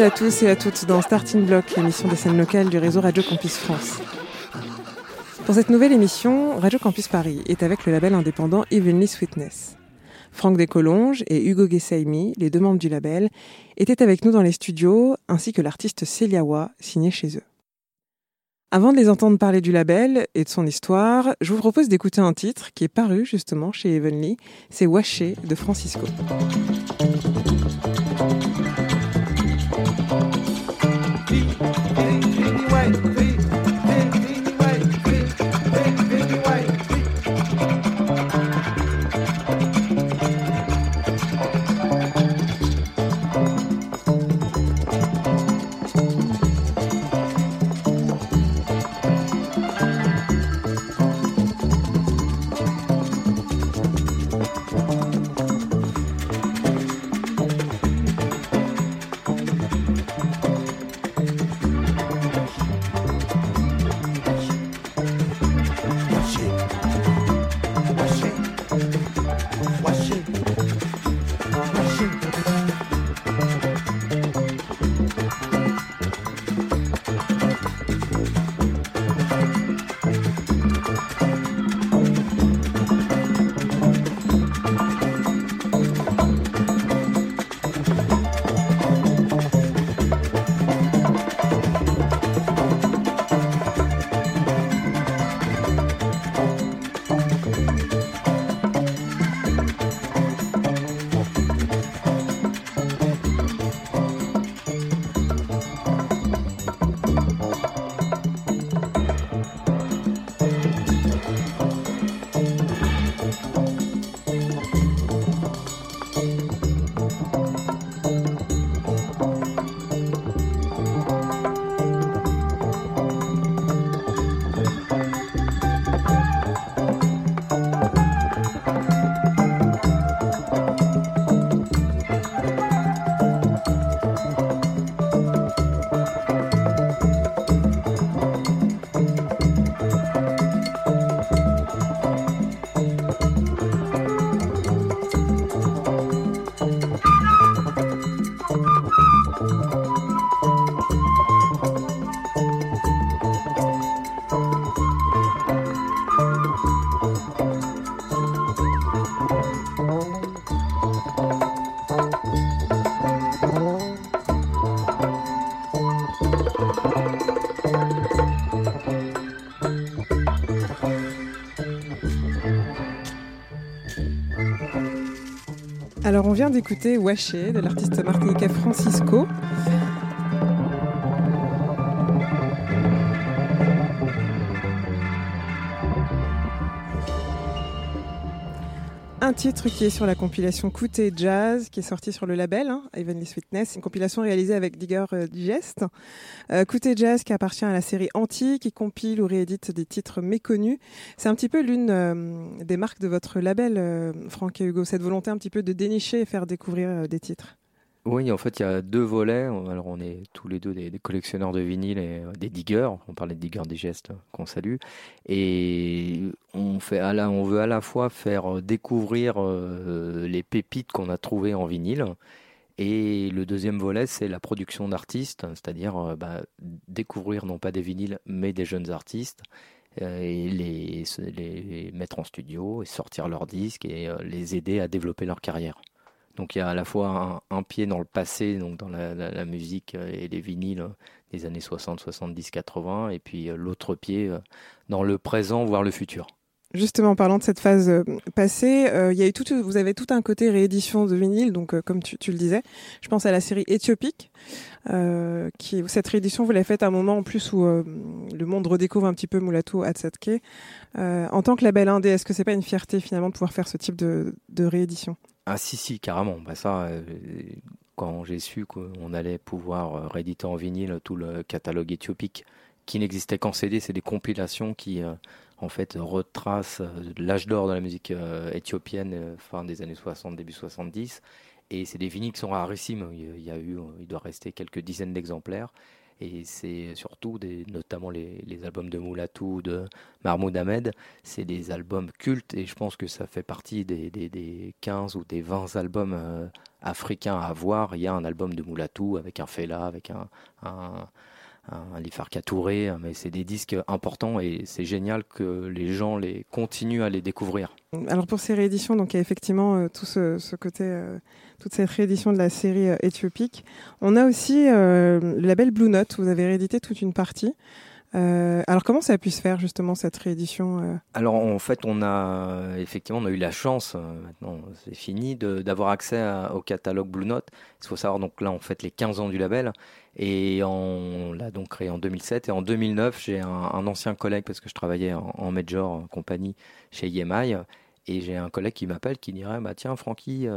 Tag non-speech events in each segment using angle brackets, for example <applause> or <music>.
Bienvenue à tous et à toutes dans Starting Block, l'émission des scènes locales du réseau Radio Campus France. Pour cette nouvelle émission, Radio Campus Paris est avec le label indépendant Evenly Sweetness. Franck Descolonges et Hugo Guessaimi, les deux membres du label, étaient avec nous dans les studios, ainsi que l'artiste Céliawa, signé chez eux. Avant de les entendre parler du label et de son histoire, je vous propose d'écouter un titre qui est paru justement chez Evenly, c'est Waché de Francisco. Vient d'écouter Waché de l'artiste martiniquais Francisco. Titre qui est sur la compilation Côté Jazz, qui est sortie sur le label hein, Evenly Sweetness, une compilation réalisée avec Digger euh, Digest. Euh, Jazz qui appartient à la série Anti, qui compile ou réédite des titres méconnus. C'est un petit peu l'une euh, des marques de votre label, euh, Franck et Hugo, cette volonté un petit peu de dénicher et faire découvrir des titres. Oui, en fait, il y a deux volets. Alors, on est tous les deux des, collectionneurs de vinyle et euh, des diggers. On parlait de diggers des gestes qu'on salue. Et on, fait on veut à la fois faire euh, découvrir euh, les pépites qu'on a trouvées en vinyle. Et le deuxième volet, c'est la production d'artistes, c'est-à-dire bah, découvrir non pas des vinyles, mais des jeunes artistes et les, les, mettre en studio et sortir leurs disques et les aider à développer leur carrière. Donc il y a à la fois un, pied dans le passé, donc dans la, musique euh, et les vinyles des années 60, 70, 80, et puis euh, l'autre pied euh, dans le présent, voire le futur. Justement, en parlant de cette phase passée, il y a eu tout, vous avez tout un côté réédition de vinyle, donc comme tu, le disais, je pense à la série Éthiopique, cette réédition vous l'avez faite à un moment en plus où le monde redécouvre un petit peu Moulatou Hatzatke. en tant que label indé, est-ce que c'est pas une fierté finalement de pouvoir faire ce type de réédition? Ah si, si, carrément. Bah, ça, euh, quand j'ai su qu'on allait pouvoir euh, rééditer en vinyle tout le catalogue éthiopique, qui n'existait qu'en CD, c'est des compilations qui, euh, en fait, retracent l'âge d'or de la musique éthiopienne, fin des années 60, début 70. Et c'est des vinyles qui sont rarissimes. Il y a eu, il doit rester quelques dizaines d'exemplaires. Et c'est surtout, notamment les, albums de Moulatou, de Mahmoud Ahmed, c'est des albums cultes et je pense que ça fait partie des, des, 15 ou des 20 albums euh, africain à voir, il y a un album de Moulatou avec un Fela, avec un, un Lifarka Touré, mais c'est des disques importants et c'est génial que les gens les continuent à les découvrir. Alors pour ces rééditions, donc il y a effectivement euh, tout ce, côté, euh, toute cette réédition de la série euh, éthiopique. On a aussi le label Blue Note, vous avez réédité toute une partie. Euh, alors comment ça a pu se faire justement cette réédition euh Alors en fait on a effectivement on a eu la chance, euh, maintenant c'est fini, d'avoir accès au catalogue Blue Note. Il faut savoir donc là on fête les 15 ans du label. Et on l'a donc créé en 2007 et en 2009 j'ai un, ancien collègue parce que je travaillais en, major compagnie chez EMI et j'ai un collègue qui m'appelle qui dirait bah tiens Francky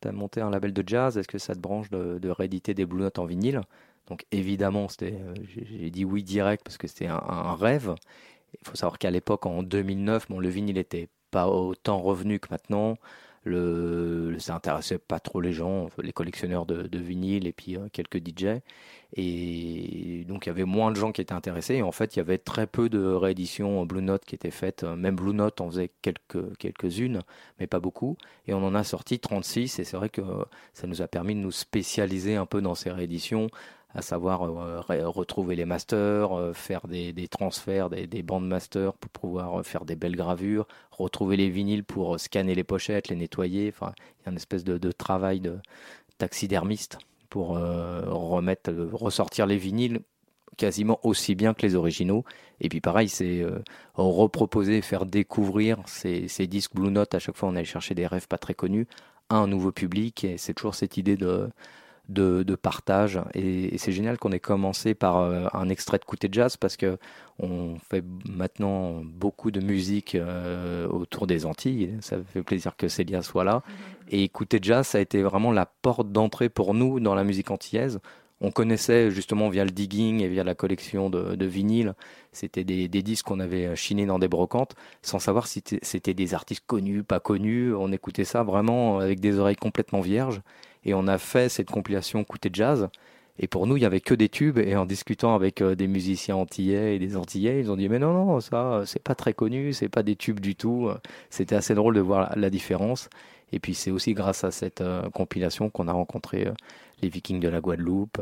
tu as monté un label de jazz. Est-ce que ça te branche de, rééditer des Blue Notes en vinyle? Donc évidemment, euh, j'ai dit oui direct parce que c'était un, rêve. Il faut savoir qu'à l'époque, en 2009, bon, le vinyle n'était pas autant revenu que maintenant. Le, ça intéressait pas trop les gens, les collectionneurs de, de vinyle et puis euh, quelques DJ. Et donc il y avait moins de gens qui étaient intéressés. Et en fait, il y avait très peu de rééditions Blue Note qui étaient faites. Même Blue Note en faisait quelques, quelques-unes, mais pas beaucoup. Et on en a sorti 36. Et c'est vrai que ça nous a permis de nous spécialiser un peu dans ces rééditions à savoir euh, retrouver les masters, euh, faire des, transferts, des, des, bandes masters pour pouvoir euh, faire des belles gravures, retrouver les vinyles pour scanner les pochettes, les nettoyer. Enfin, il y a une espèce de, travail de taxidermiste pour remettre, ressortir les vinyles quasiment aussi bien que les originaux. Et puis pareil, c'est reproposer, faire découvrir ces, ces, disques Blue Note. À chaque fois, on allait chercher des rêves pas très connus à un nouveau public. Et c'est toujours cette idée de de, partage. Et, c'est génial qu'on ait commencé par euh, un extrait de Côté Jazz parce que on fait maintenant beaucoup de musique euh, autour des Antilles. Ça fait plaisir que Célia soit là. Mm-hmm. Et Écouter Jazz, ça a été vraiment la porte d'entrée pour nous dans la musique antillaise. On connaissait justement via le digging et via la collection de, de vinyles, c'était des, des, disques qu'on avait chinés dans des brocantes, sans savoir si c'était des artistes connus, pas connus. On écoutait ça vraiment avec des oreilles complètement vierges. Et on a fait cette compilation Côté Jazz. Et pour nous, il y avait que des tubes. Et en discutant avec euh, des musiciens antillais et des antillais, ils ont dit mais non non, ça c'est pas très connu, c'est pas des tubes du tout. C'était assez drôle de voir la, différence. Et puis c'est aussi grâce à cette euh, compilation qu'on a rencontré euh, les Vikings de la Guadeloupe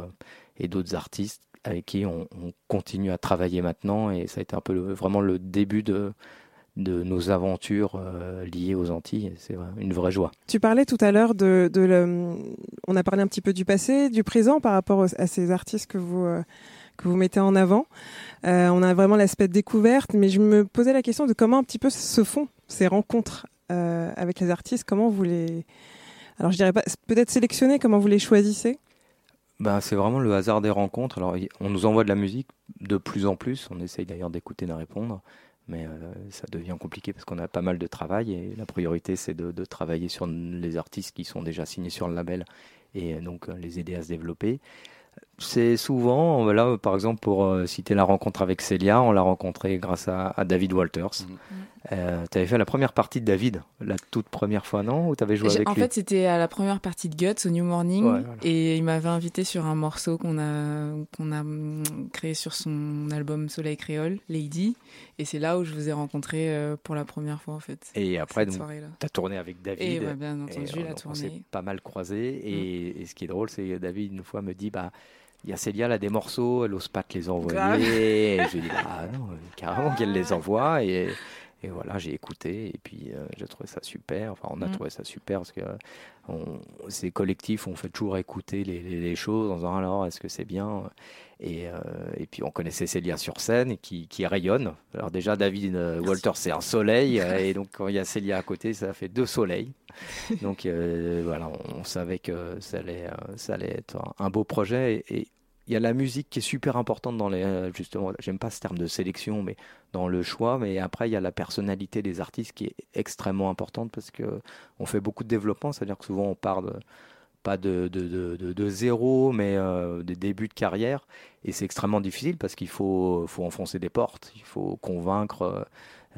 et d'autres artistes avec qui on, continue à travailler maintenant. Et ça a été un peu vraiment le début de de nos aventures euh, liées aux Antilles. C'est une vraie joie. Tu parlais tout à l'heure de, On a parlé un petit peu du passé, du présent par rapport à ces artistes que vous, euh, que vous mettez en avant. Euh, on a vraiment l'aspect découverte, mais je me posais la question de comment un petit peu se font ces rencontres avec les artistes. Comment vous les. Alors je dirais pas. Peut-être sélectionner, comment vous les choisissez? Ben, c'est vraiment le hasard des rencontres. Alors, on nous envoie de la musique de plus en plus. On essaye d'ailleurs d'écouter, de répondre mais euh, ça devient compliqué parce qu'on a pas mal de travail et la priorité c'est de, travailler sur les artistes qui sont déjà signés sur le label et euh, donc euh, les aider à se développer. C'est souvent, là par exemple pour citer la rencontre avec Célia, on l'a rencontré grâce à, David Walters. Mhm. Euh, tu avais fait la première partie de David, la toute première fois, non? Ou tu avais joué avec En fait, c'était à la première partie de Guts, au New Morning. Et il m'avait invité sur un morceau qu'on a, qu'on a hum, créé sur son album Soleil Créole, Lady. Et c'est là où je vous ai rencontré euh, pour la première fois, en fait. Et après, tu as tourné avec David. Et bien entendu, la tournée. On s'est pas mal croisé. Et, mm. et, ce qui est drôle, c'est que David, une fois, me dit bah, il y a Célia, elle a des morceaux, elle n'ose pas te les envoyer. et je lui dis, ah non, carrément qu'elle les envoie. Et et voilà, j'ai écouté et puis euh, j'ai trouvé ça super. Enfin, on a mm. trouvé ça super parce que ces collectifs, on fait toujours écouter les, les, choses en disant alors est-ce que c'est bien? Et, euh, et, puis on connaissait Célia sur scène qui, qui rayonne. Alors déjà, David euh, Walter, c'est un soleil et donc quand il y a Célia à côté, ça fait deux soleils. <laughs> Donc voilà, on, savait que ça allait, ça allait être un, beau projet et, il y a la musique qui est super importante dans les euh, justement j'aime pas ce terme de sélection mais dans le choix mais après il y a la personnalité des artistes qui est extrêmement importante parce que on fait beaucoup de développement c'est à dire que souvent on part de pas de, de, de, de zéro, mais euh, des débuts de carrière. Et c'est extrêmement difficile parce qu'il faut, faut enfoncer des portes, il faut convaincre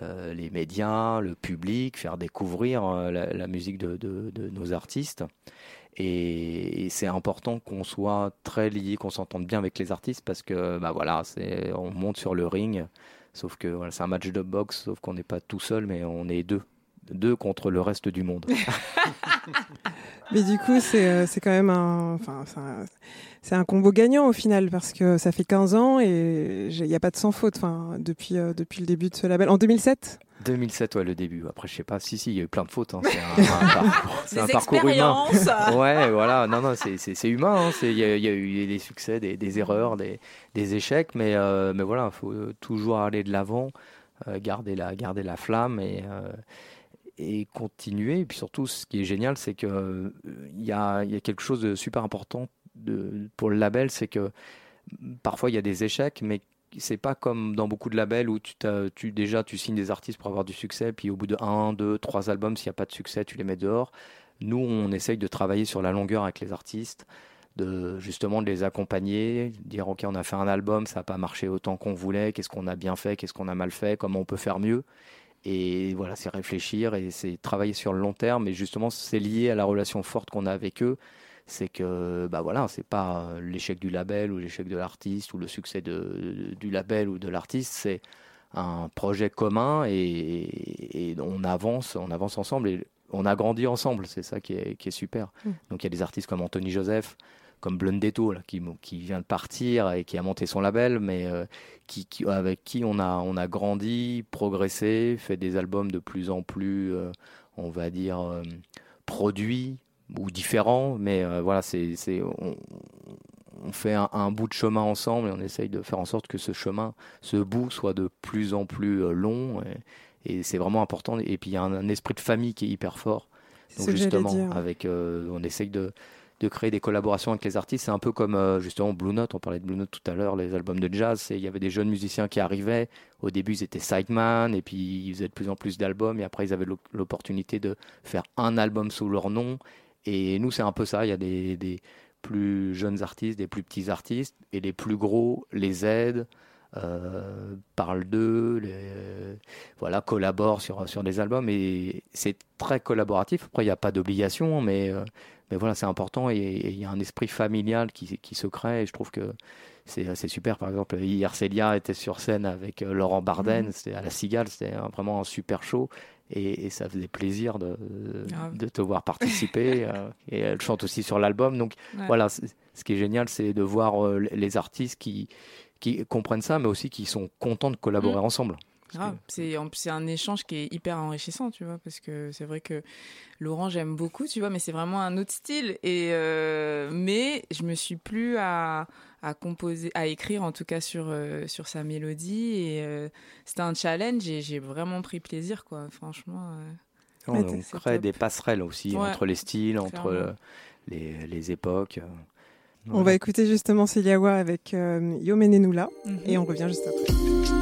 euh, les médias, le public, faire découvrir la, la, musique de, nos artistes. Et, c'est important qu'on soit très lié, qu'on s'entende bien avec les artistes parce que bah voilà, on monte sur le ring. Sauf que c'est un match de boxe, sauf qu'on n'est pas tout seul, mais on est deux, deux contre le reste du monde. <laughs> Mais du coup, c'est quand même un, enfin, c'est un combo gagnant au final parce que ça fait 15 ans et il n'y a pas de sans faute enfin, depuis, depuis le début de ce label. En 2007 2007, ouais, le début. Après, je sais pas. Si, si, il y a eu plein de fautes. Hein. C'est un, <laughs> parcours, humain. <laughs> ouais, voilà. Non, non, c'est humain. Hein. Il y, a eu des succès, des, erreurs, des, échecs. Mais, euh, mais voilà, il faut toujours aller de l'avant, euh, garder, la, garder la flamme et, euh, et continuer. Et puis surtout, ce qui est génial, c'est qu'il il y a, y a quelque chose de super important de, pour le label. C'est que parfois, il y a des échecs, mais c'est pas comme dans beaucoup de labels où tu, tu, déjà tu signes des artistes pour avoir du succès, puis au bout de 1, 2, 3 albums, s'il n'y a pas de succès, tu les mets dehors. Nous, on essaye de travailler sur la longueur avec les artistes, de justement de les accompagner, dire ok, on a fait un album, ça n'a pas marché autant qu'on voulait, qu'est-ce qu'on a bien fait, qu'est-ce qu'on a mal fait, comment on peut faire mieux. Et voilà, c'est réfléchir et c'est travailler sur le long terme. Et justement, c'est lié à la relation forte qu'on a avec eux c'est que bah voilà, c'est pas l'échec du label ou l'échec de l'artiste ou le succès de, du label ou de l'artiste, c'est un projet commun et, on avance, on avance ensemble et on a grandi ensemble, c'est ça qui est, qui est super. Mm. Donc il y a des artistes comme Anthony Joseph, comme Blundetto là, qui, qui vient de partir et qui a monté son label, mais euh, qui, avec qui on a, on a grandi, progressé, fait des albums de plus en plus, euh, on va dire, euh, produits, ou différents, mais voilà, c'est, on, on, fait un, bout de chemin ensemble et on essaye de faire en sorte que ce chemin, ce bout, soit de plus en plus long. Et, c'est vraiment important. Et puis il y a un, esprit de famille qui est hyper fort. Donc justement, avec, on essaye de, de créer des collaborations avec les artistes. C'est un peu comme justement Blue Note, on parlait de Blue Note tout à l'heure, les albums de jazz. Il y avait des jeunes musiciens qui arrivaient. Au début, ils étaient sideman, et puis ils faisaient de plus en plus d'albums, et après, ils avaient l'opportunité de faire un album sous leur nom. Et nous, c'est un peu ça. Il y a des, plus jeunes artistes, des plus petits artistes, et les plus gros les aident, euh, parlent d'eux, voilà, collaborent sur, sur des albums. Et c'est très collaboratif. Après, il n'y a pas d'obligation, mais, euh, mais voilà, c'est important. Et il y a un esprit familial qui, qui se crée. Et je trouve que c'est super. Par exemple, hier, Célia était sur scène avec euh, Laurent Barden, mmh. c'était à la Cigale, c'était vraiment un super show et, ça faisait plaisir de, ah de te voir participer. <laughs> Euh, et elle chante aussi sur l'album. Donc voilà, ce qui est génial, c'est de voir euh, les artistes qui, qui comprennent ça, mais aussi qui sont contents de collaborer mm. ensemble. Ah, c'est un échange qui est hyper enrichissant, tu vois, parce que c'est vrai que Laurent j'aime beaucoup, tu vois, mais c'est vraiment un autre style. Et euh, mais je me suis plus à à composer, à écrire en tout cas sur, euh, sur sa mélodie. Et euh, c'était un challenge et j'ai vraiment pris plaisir, quoi. Franchement. Euh, on, crée des passerelles aussi entre les styles, entre les, les, époques. On va écouter justement Céliawa avec Yo Menenula mhm. et on revient juste après.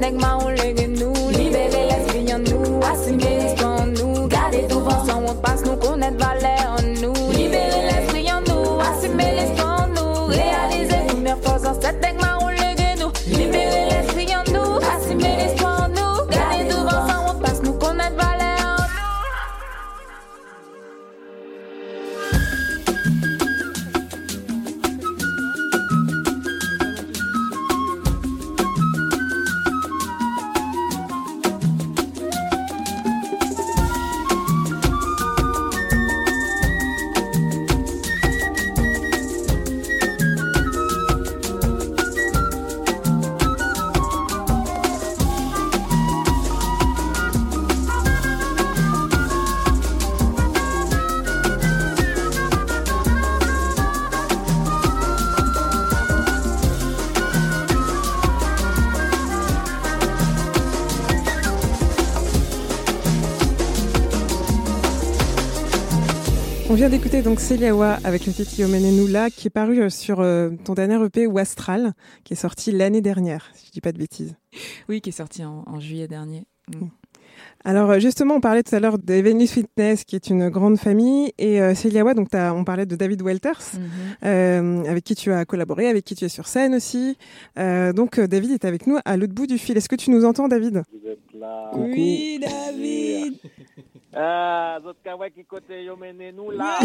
fois dans cette On vient d'écouter donc Celiawa avec le titre Yomenenula qui est paru euh, sur euh, ton dernier EP ou Astral qui est sorti l'année dernière, si je dis pas de bêtises. Oui, qui est sorti en, juillet dernier. Mm. Alors euh, justement, on parlait tout à l'heure d'Evenly Fitness, qui est une grande famille, et euh, Celiawa, donc on parlait de David Welters, mhm. avec qui tu as collaboré, avec qui tu es sur scène aussi. donc David est avec nous à l'autre bout du fil. Est-ce que tu nous entends, David? Vous êtes là. Oui, David. Ah, nous là. <laughs>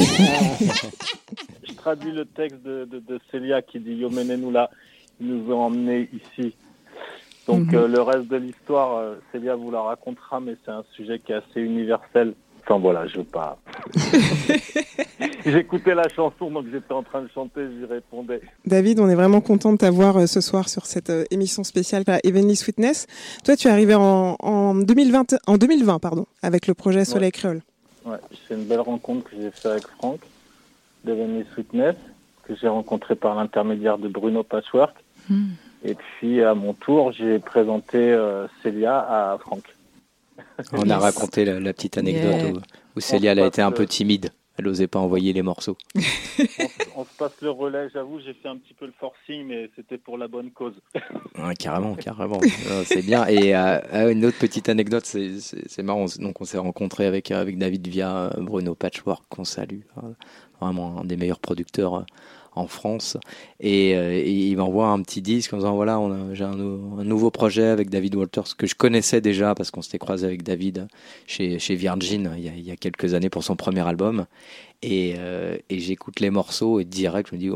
Je traduis le texte de, de, de Célia qui dit nous là. Ils nous ont emmenés ici. Donc mhm. euh, le reste de l'histoire, euh, Célia vous la racontera, mais c'est un sujet qui est assez universel. Enfin voilà, je veux pas. <laughs> J'écoutais la chanson, donc j'étais en train de chanter, j'y répondais. David, on est vraiment content de t'avoir euh, ce soir sur cette émission spéciale à Evenly Sweetness. Toi, tu es arrivé en, en, 2020, en 2020 pardon, avec le projet Soleil Créole. Ouais, c'est une belle rencontre que j'ai fait avec Franck d'Evenly Sweetness, que j'ai rencontré par l'intermédiaire de Bruno Patchwork. Hmm. Et puis à mon tour, j'ai présenté euh, Célia à Franck. <laughs> On a raconté la, petite anecdote où, Célia a été un peu timide. Elle n'osait pas envoyer les morceaux. <laughs> on, se passe le relais, j'avoue, j'ai fait un petit peu le forcing, mais c'était pour la bonne cause. <laughs> carrément, carrément. c'est bien. Et euh, une autre petite anecdote, c'est marrant. Donc, on s'est rencontré avec, avec David via Bruno Patchwork, qu'on salue. Hein. Vraiment un des meilleurs producteurs en France. Et, euh, il m'envoie un petit disque en disant voilà, j'ai un, nouveau projet avec David Walters que je connaissais déjà parce qu'on s'était croisé avec David chez, Virgin il y, a, quelques années pour son premier album. Et, euh, j'écoute les morceaux et direct, je me dis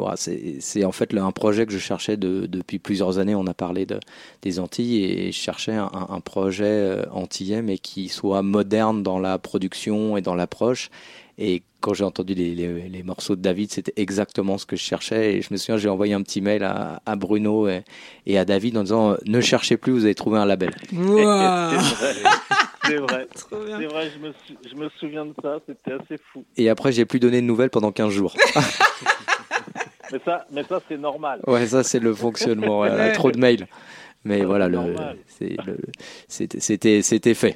c'est en fait un projet que je cherchais depuis plusieurs années. On a parlé de, des Antilles et je cherchais un, un projet euh, antillais mais qui soit moderne dans la production et dans l'approche et quand j'ai entendu les, les, morceaux de David, c'était exactement ce que je cherchais. Et je me souviens, j'ai envoyé un petit mail à, à Bruno et, et, à David en disant Ne cherchez plus, vous avez trouvé un label. <laughs> C'est vrai. C'est vrai, <laughs> je me, je me, souviens de ça, c'était assez fou. Et après, j'ai plus donné de nouvelles pendant 15 jours. <laughs> mais ça, mais ça c'est normal. Ouais, ça, c'est le fonctionnement. trop de mails. Mais voilà, le, c'était fait.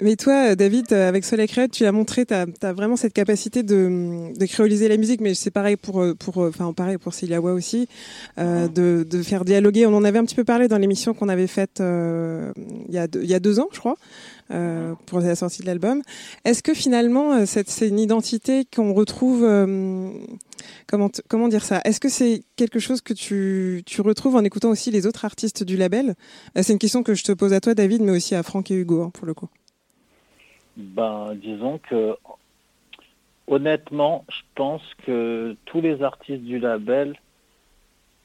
Mais toi, David, avec Soleil Créole, tu as montré, tu as, vraiment cette capacité de, de, créoliser la musique, mais c'est pareil pour, pour, enfin, pareil pour Celiawa aussi, euh, mhm. de, de, faire dialoguer. On en avait un petit peu parlé dans l'émission qu'on avait faite euh, il, y a deux, il y a deux ans, je crois. Euh, pour la sortie de l'album. Est-ce que finalement, euh, c'est une identité qu'on retrouve euh, comment, dire ça? Est-ce que c'est quelque chose que tu, tu, retrouves en écoutant aussi les autres artistes du label? C'est une question que je te pose à toi, David, mais aussi à Franck et Hugo, hein, pour le coup. Ben, disons que honnêtement, je pense que tous les artistes du label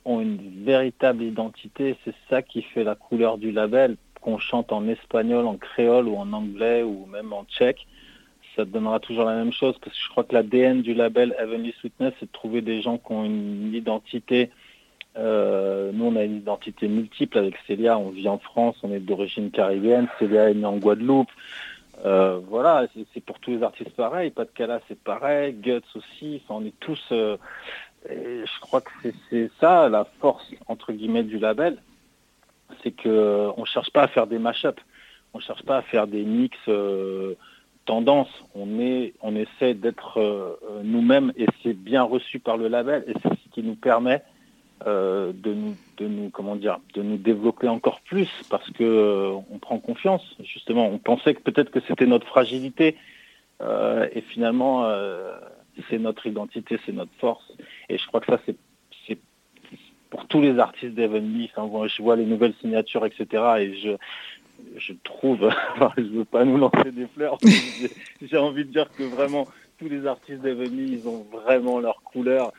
ont une véritable identité. C'est ça qui fait la couleur du label qu'on chante en espagnol, en créole ou en anglais ou même en tchèque, ça donnera toujours la même chose parce que je crois que l'ADN du label Heavenly Sweetness, c'est de trouver des gens qui ont une identité. Euh, nous, on a une identité multiple avec Célia. On vit en France, on est d'origine caribéenne. Célia est née en Guadeloupe. Euh, voilà, c'est pour tous les artistes pareil. Pas de Cala, c'est pareil. Guts aussi. On est tous. Euh, je crois que c'est ça la force entre guillemets du label c'est que on cherche pas à faire des mash-up, on cherche pas à faire des mix euh, tendances. On on essaie d'être euh, nous-mêmes et c'est bien reçu par le label et c'est ce qui nous permet euh, de nous, de nous, comment dire, de nous développer encore plus parce que on prend confiance. Justement, on pensait que peut-être que c'était notre fragilité et finalement c'est notre identité, c'est notre force. Et je crois que ça c'est pour tous les artistes d'Evenly. Enfin, je vois les nouvelles signatures, etc. Et je, je trouve, <laughs> je ne veux pas nous lancer des fleurs, j'ai envie de dire que vraiment tous les artistes d'Evenly, ils ont vraiment leur couleur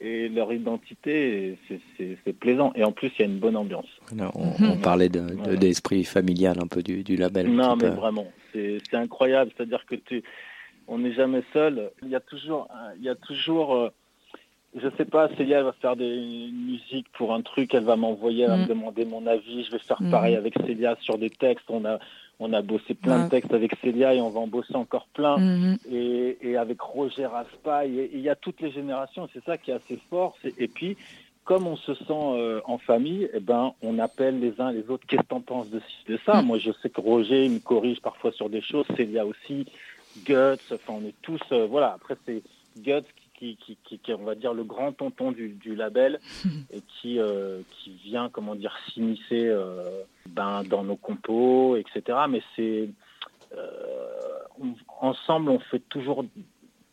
et leur identité, c'est plaisant. Et en plus, il y a une bonne ambiance. on, mhm. parlait d'esprit familial un peu du, du label. Non, mais vraiment, c'est incroyable. C'est-à-dire que tu, on n'est jamais seul. Il y a toujours, il y a toujours euh, je sais pas, Célia, elle va faire des musiques pour un truc, elle va m'envoyer, elle va me mm. demander mon avis. Je vais faire mm. pareil avec Célia sur des textes. On a, on a bossé plein de textes avec Célia et on va en bosser encore plein. Mm-hmm. Et, et, avec Roger Raspail. Il y a toutes les générations, c'est ça qui est assez fort. Et puis, comme on se sent euh, en famille, eh ben, on appelle les uns les autres. Qu'est-ce que t'en penses de, de ça? Mm. Moi, je sais que Roger me corrige parfois sur des choses, Célia aussi. Guts, enfin on est tous, voilà, après c'est Guts qui, qui, qui, on va dire, le grand tonton du, label <laughs> et qui, qui vient, comment dire, s'immiscer ben, dans nos compos, etc. Mais c'est ensemble, on fait toujours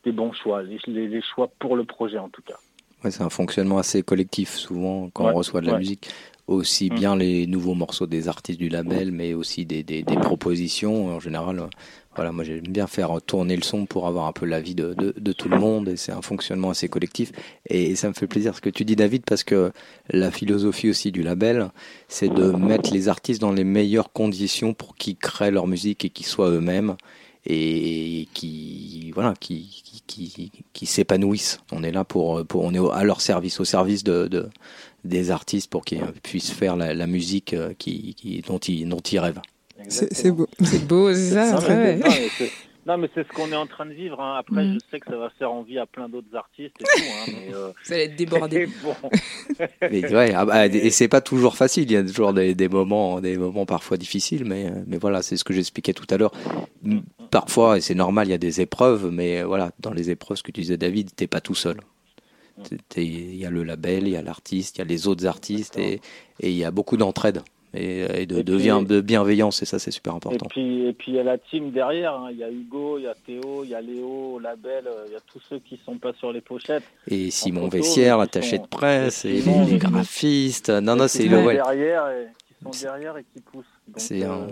des bons choix, les, choix pour le projet en tout cas. Ouais, c'est un fonctionnement assez collectif souvent quand on reçoit de la musique. Aussi mm. bien les nouveaux morceaux des artistes du label, mais aussi des, des, propositions. En général, voilà, moi j'aime bien faire tourner le son pour avoir un peu l'avis de, de, de, tout le monde et c'est un fonctionnement assez collectif. Et ça me fait plaisir ce que tu dis David parce que la philosophie aussi du label, c'est de mettre les artistes dans les meilleures conditions pour qu'ils créent leur musique et qu'ils soient eux-mêmes et qui voilà qui qui, qui, s'épanouissent. On est là pour, pour on est à leur service, au service de, de des artistes pour qu'ils puissent faire la, musique euh, qui, qui, dont ils dont ils rêvent. C'est beau, c'est beau, c'est ça. Non, mais c'est ce qu'on est en train de vivre. Hein. Après, mm. je sais que ça va faire envie à plein d'autres artistes et tout. Hein, mais euh... Ça va être débordé. <laughs> <laughs> mais ouais, ah bah, et c'est pas toujours facile. Il y a toujours des, des, moments, des moments parfois difficiles. Mais, mais voilà, c'est ce que j'expliquais tout à l'heure. Parfois, et c'est normal, il y a des épreuves. Mais voilà, dans les épreuves, ce que tu disais, David, t'es pas tout seul. Il y a le label, il y a l'artiste, il y a les autres artistes et, et il y a beaucoup d'entraide et, de, de, bienveillance, et ça c'est super important. Et puis, et puis il y a la team derrière, hein. il y a Hugo, il y a Théo, il y a Léo, Label, euh, il y a tous ceux qui sont pas sur les pochettes. Et Simon Vessière, l'attaché de presse, et les, graphistes, non, non, c'est le... Derrière et, qui sont derrière et qui poussent. Un... Euh,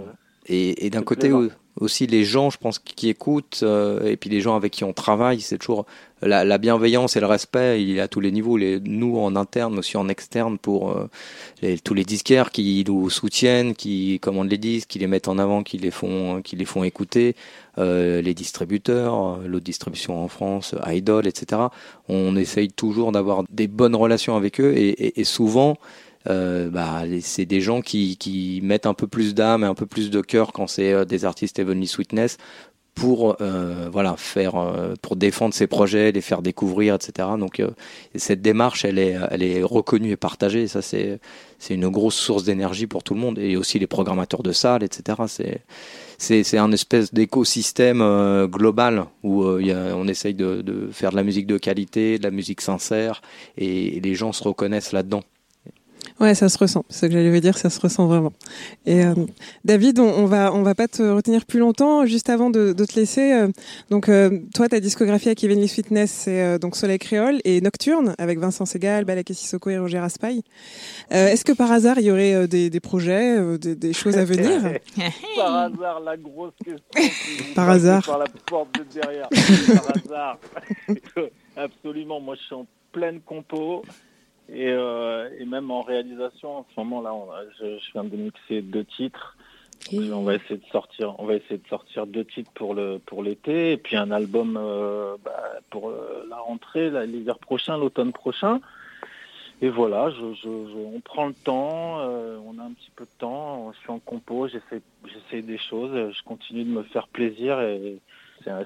et, et d'un côté aussi les gens, je pense, qui écoutent, euh, et puis les gens avec qui on travaille, c'est toujours la, la, bienveillance et le respect, il est à tous les niveaux, les, nous en interne, aussi en externe, pour euh, les, tous les disquaires qui nous soutiennent, qui commandent les disques, qui les mettent en avant, qui les font, qui les font écouter, euh, les distributeurs, l'autre distribution en France, Idol, etc. On essaye toujours d'avoir des bonnes relations avec eux, et, souvent, bah, c'est des gens qui, qui mettent un peu plus d'âme et un peu plus de cœur quand c'est euh, des artistes Heavenly Sweetness pour euh, voilà faire euh, pour défendre ses projets, les faire découvrir, etc. Donc cette démarche, elle est elle est reconnue et partagée. Et ça c'est c'est une grosse source d'énergie pour tout le monde et aussi les programmateurs de salles, etc. C'est c'est c'est un espèce d'écosystème global où on essaye de, de faire de la musique de qualité, de la musique sincère et les gens se reconnaissent là-dedans. Ouais, ça se ressent. C'est ce que j'allais vous dire, ça se ressent vraiment. Et euh, David, on, on, va on va pas te retenir plus longtemps. Juste avant de, de te laisser, euh, donc euh, toi, ta discographie avec Evenly Fitness, c'est donc Soleil Créole et Nocturne avec Vincent Segal, Balak Sissoko et Roger Raspail. Est-ce que par hasard il y aurait des, des, projets, des, des, choses à venir <laughs> <laughs> Par hasard, la grosse question. <laughs> par hasard. Par la porte de derrière. par hasard. Absolument. Moi, je suis en pleine compo. Et, euh, et, même en réalisation, en ce moment là, je, je, viens de mixer deux titres. on va essayer de sortir, on va essayer de sortir deux titres pour le pour l'été et puis un album euh, bah, pour euh, la rentrée, l'hiver prochain, l'automne prochain. Et voilà, je, je, on prend le temps, on a un petit peu de temps, je suis en compo, j'essaie j'essaie des choses, je continue de me faire plaisir et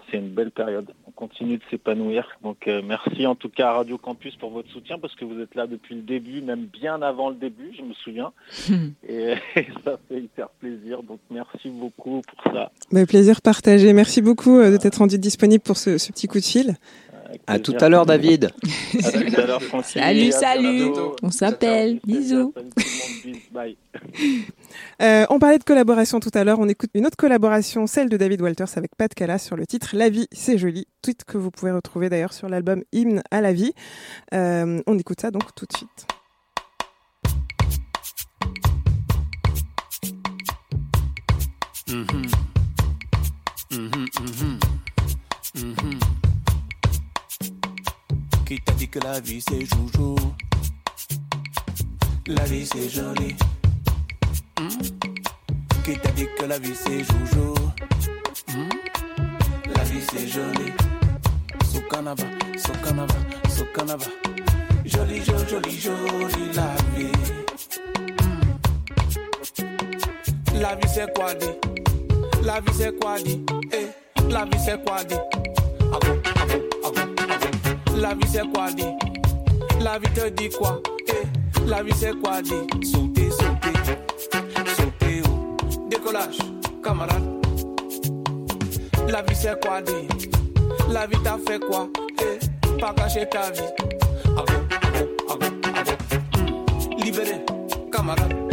c'est une belle période. On continue de s'épanouir. Donc euh, merci en tout cas à Radio Campus pour votre soutien parce que vous êtes là depuis le début, même bien avant le début, je me souviens. <laughs> et, ça fait hyper plaisir. Donc merci beaucoup pour ça. Mais plaisir partagé. Merci beaucoup euh, de t'être rendu disponible pour ce, ce petit coup de fil. <laughs> À tout à l'heure, David. salut, salut. On s'appelle. Bisous. <laughs> Euh, on parlait de collaboration tout à l'heure. On écoute une autre collaboration, celle de David Walters avec Pat Callas sur le titre La vie, c'est joli. Tweet que vous pouvez retrouver d'ailleurs sur l'album Hymne à la vie. Euh, on écoute ça donc tout de suite. Mm-hmm, Qui t'a dit que la vie c'est joujou La vie c'est joli Hmm? Qui t'a dit que la vie c'est joujou hmm? La vie c'est joli. Soukanaba, Soukanaba, Soukanaba. Joli, joli, joli, joli la vie. Hmm? La vie c'est quoi dit? La vie c'est quoi dit? Eh, la vie c'est quoi dit? Ago. La vie c'est quoi dit La vie te dit quoi? Eh, La vie c'est quoi dit Sauter, sauter, sauter oh. Décollage, camarade. La vie c'est quoi dit La vie t'a fait quoi? Eh, Pas cacher ta vie. Avant, avant, avant, avant Libéré, camarade.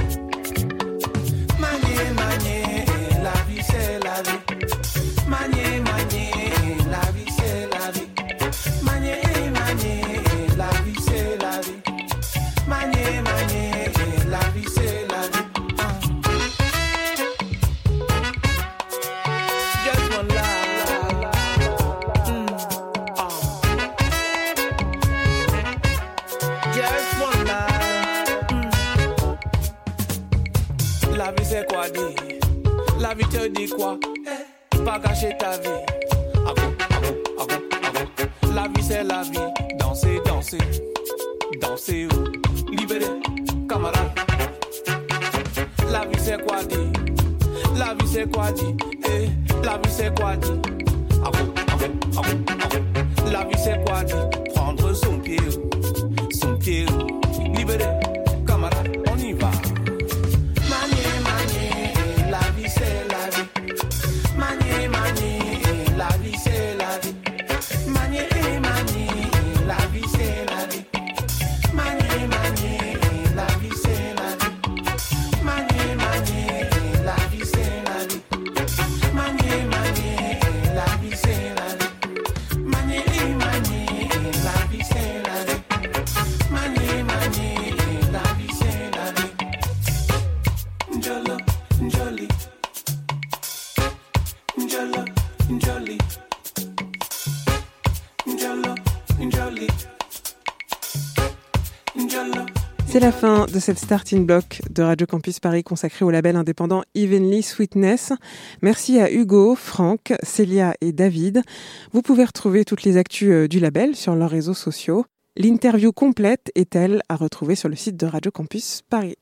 la fin de cette starting block de Radio Campus Paris consacrée au label indépendant Evenly Sweetness. Merci à Hugo, Franck, Célia et David. Vous pouvez retrouver toutes les actus euh, du label sur leurs réseaux sociaux. L'interview complète est-elle à retrouver sur le site de Radio Campus Paris.